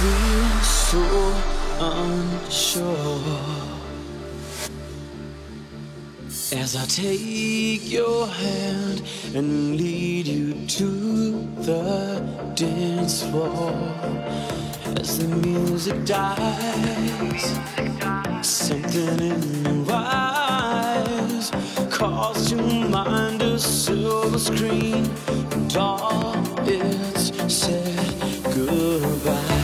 feel so unsure as I take your hand and lead you to the dance floor. As the music dies, something in your eyes calls to mind a silver screen, and all it's said goodbye.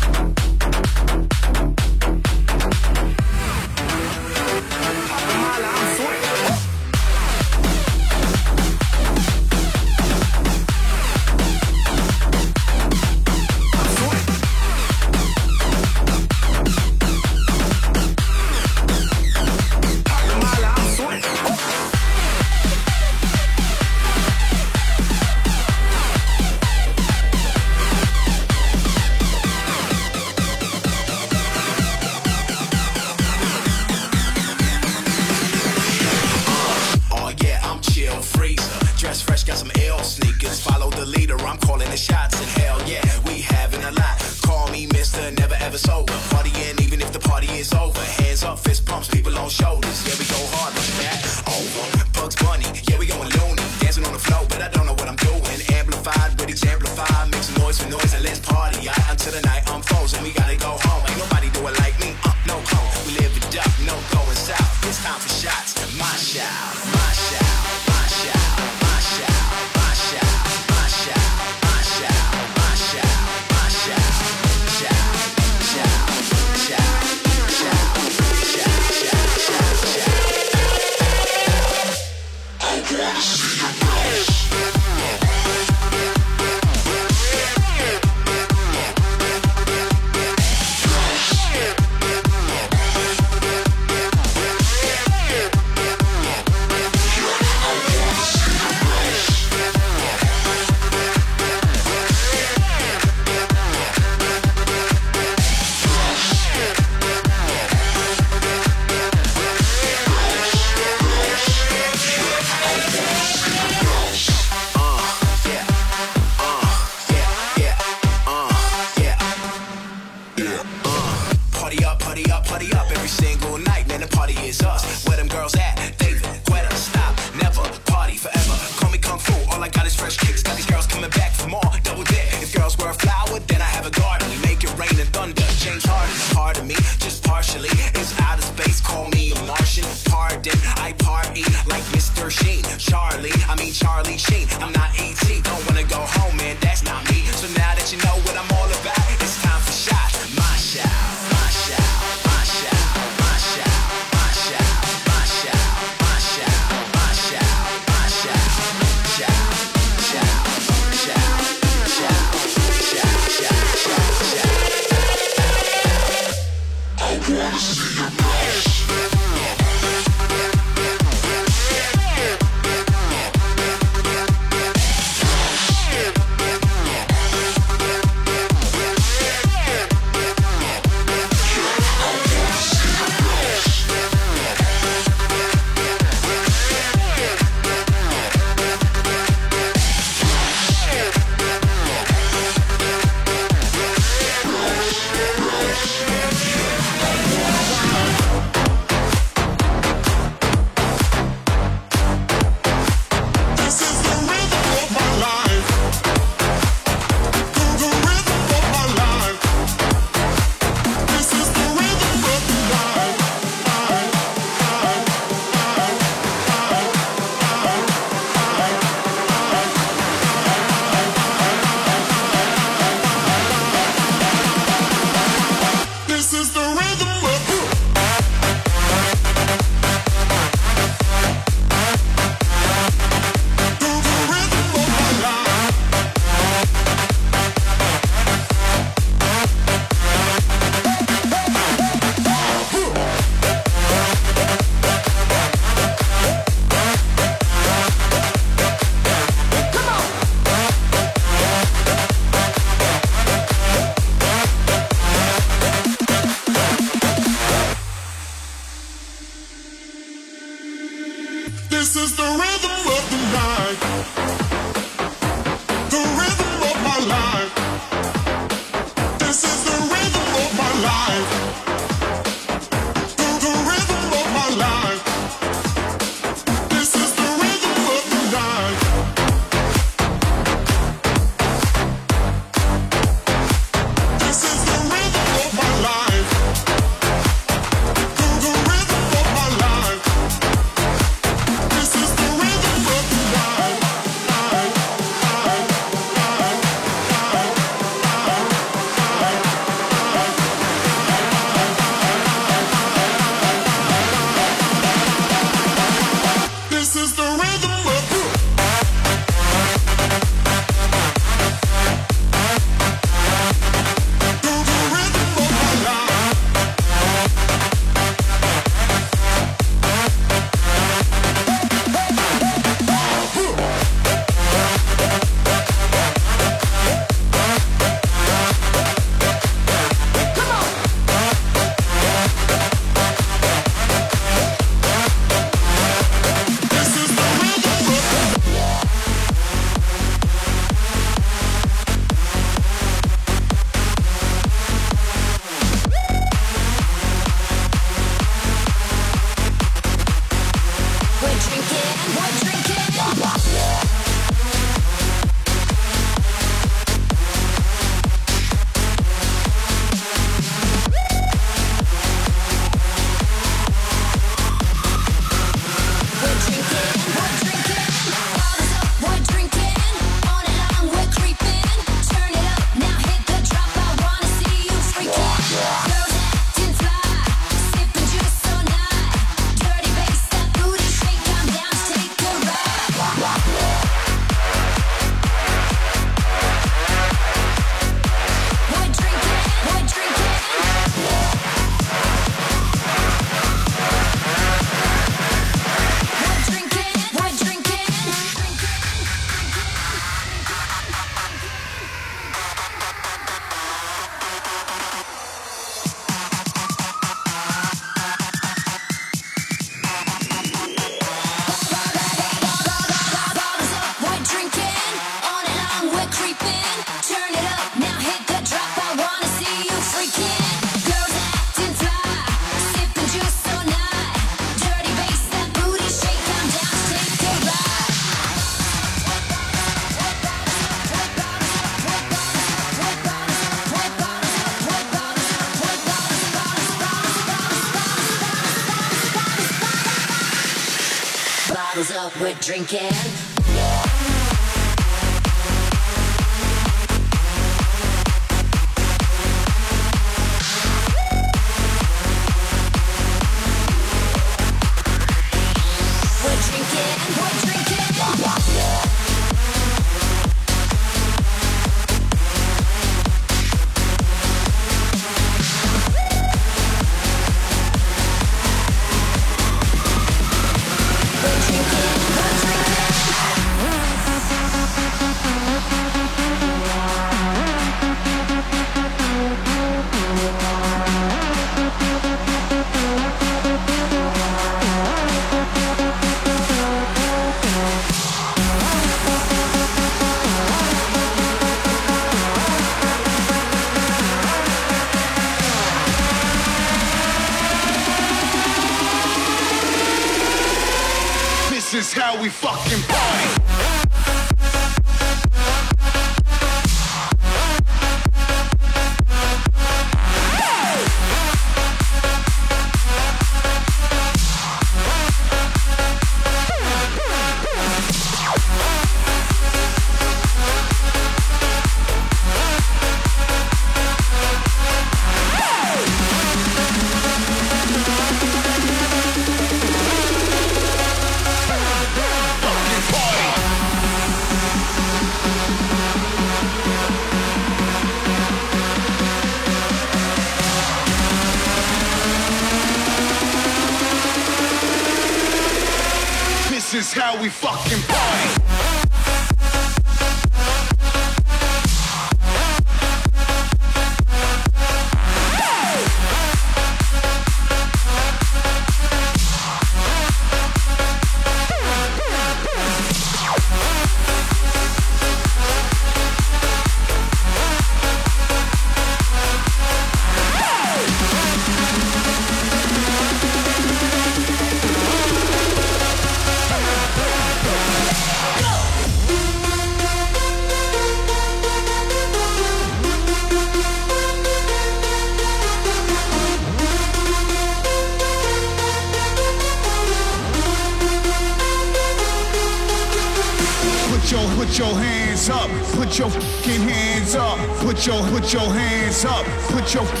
choke.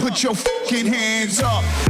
Put your fucking hands up.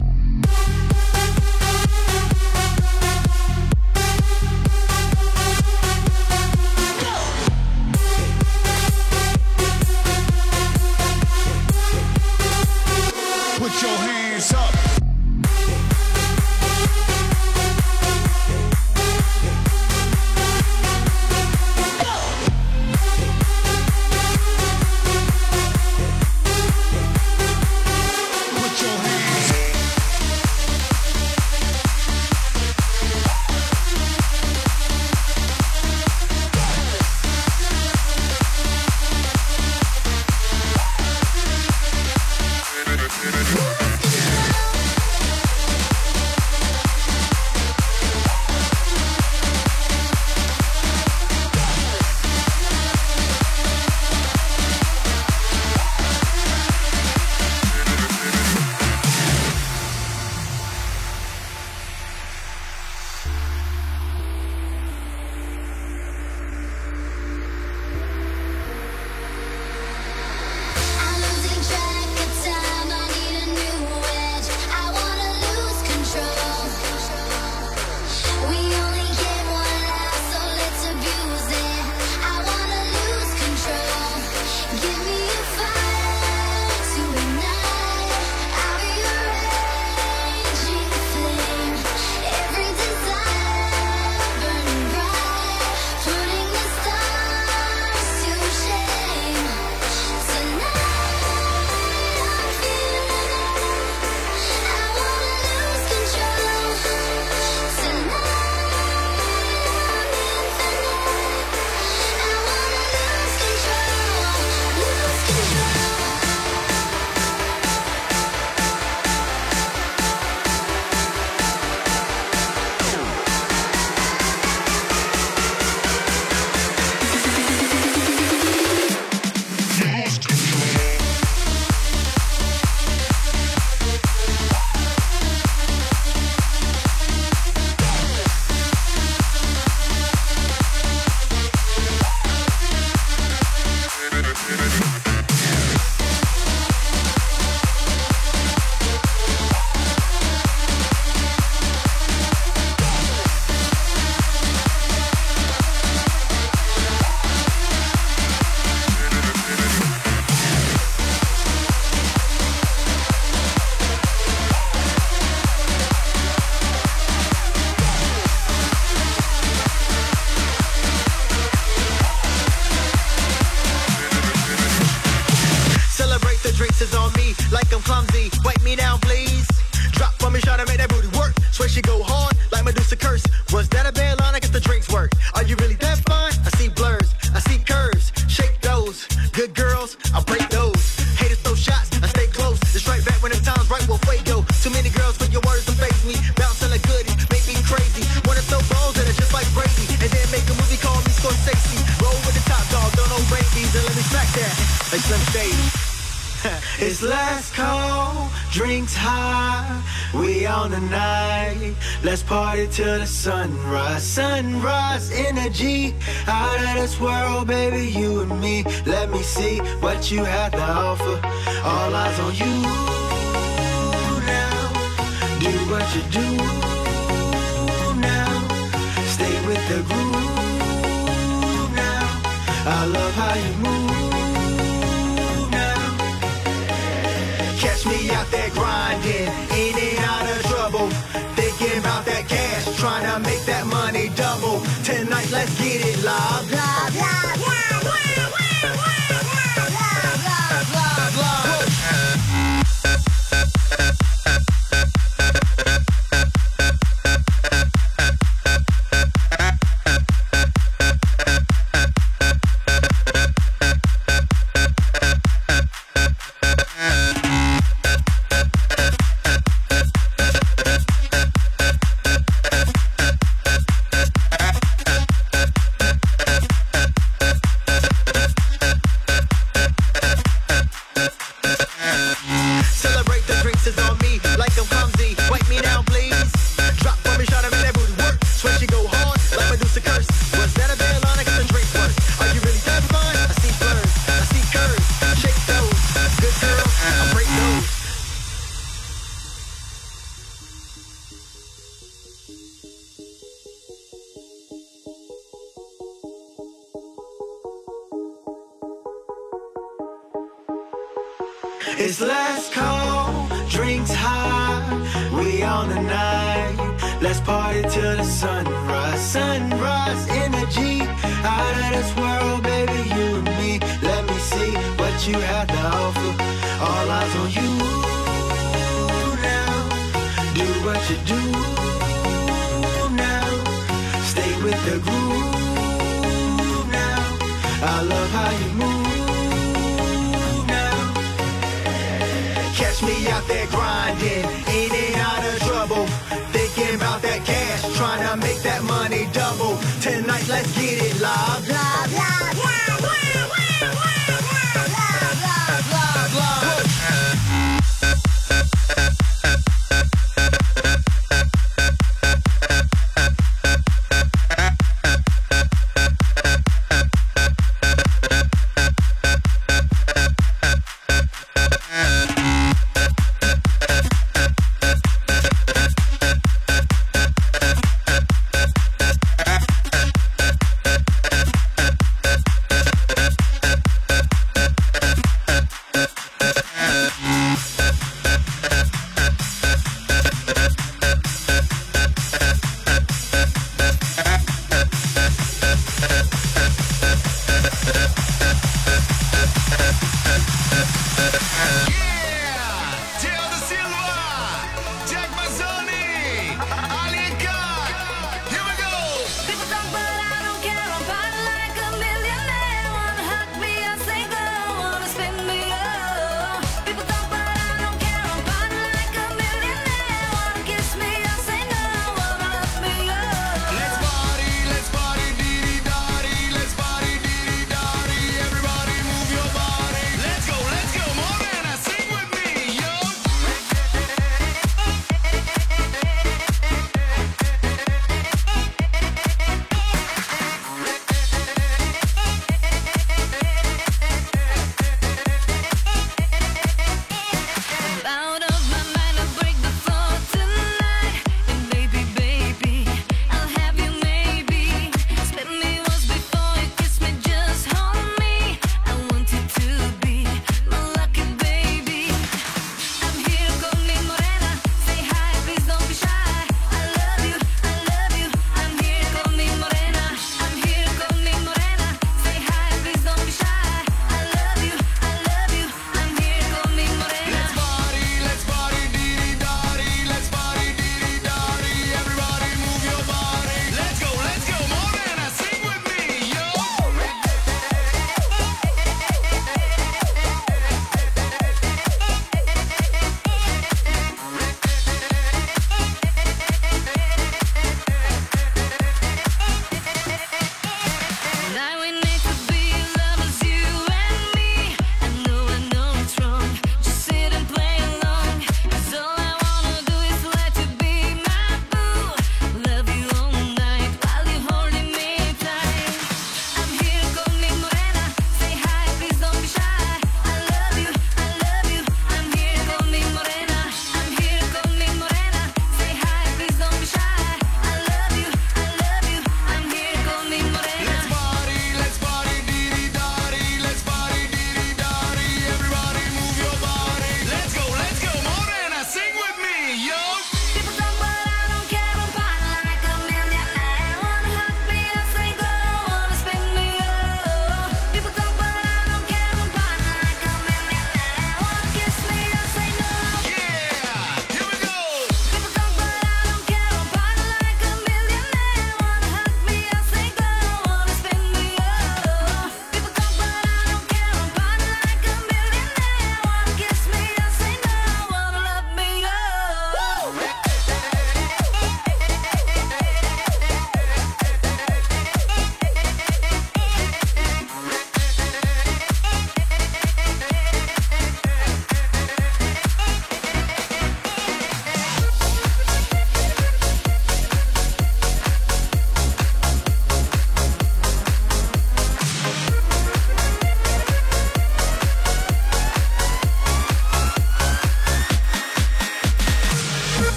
don't see what you had to offer. All eyes on you now. Do what you do now. Stay with the groove now. I love how you move now. Catch me out there grinding, in and out of trouble. Thinking about that cash, trying to make that money double. Tonight, let's get it live.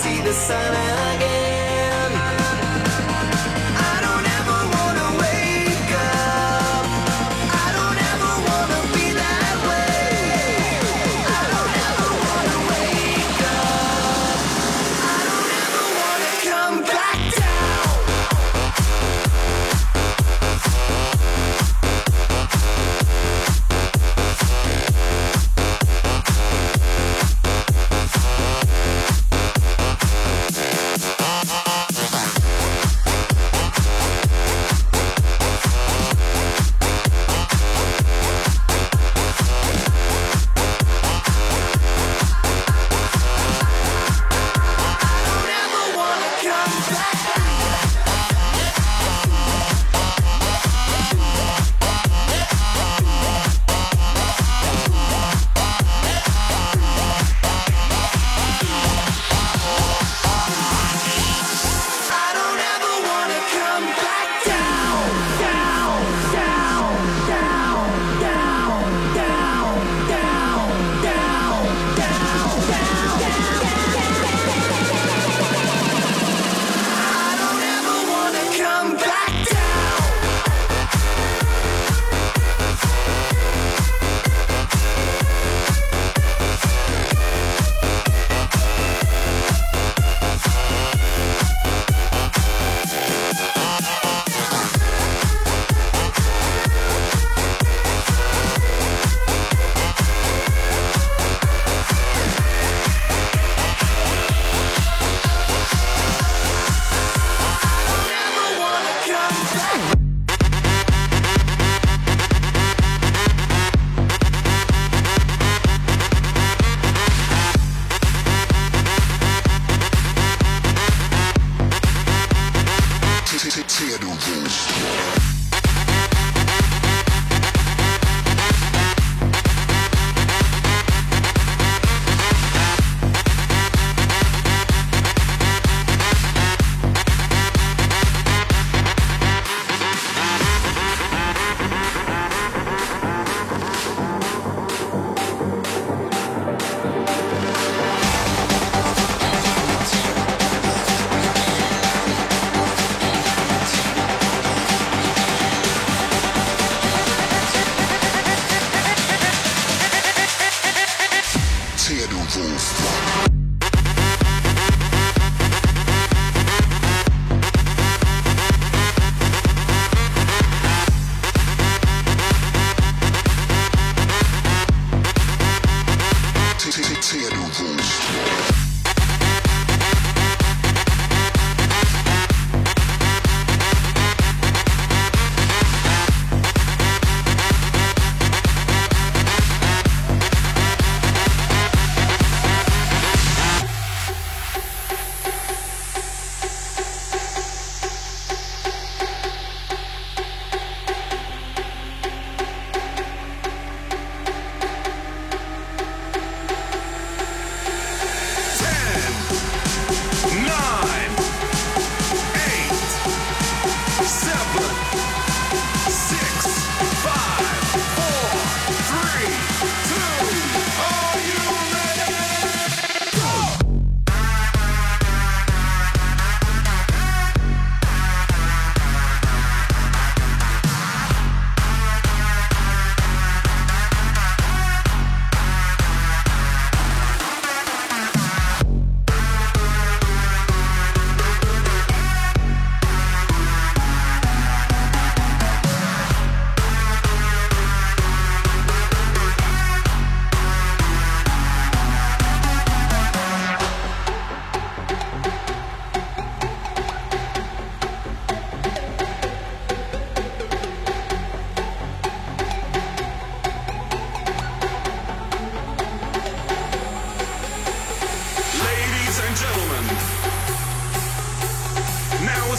See the sun again.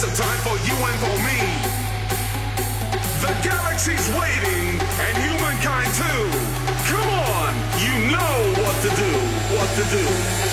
Is time for you and for me. The galaxy's waiting, and humankind too. Come on, you know what to do, what to do.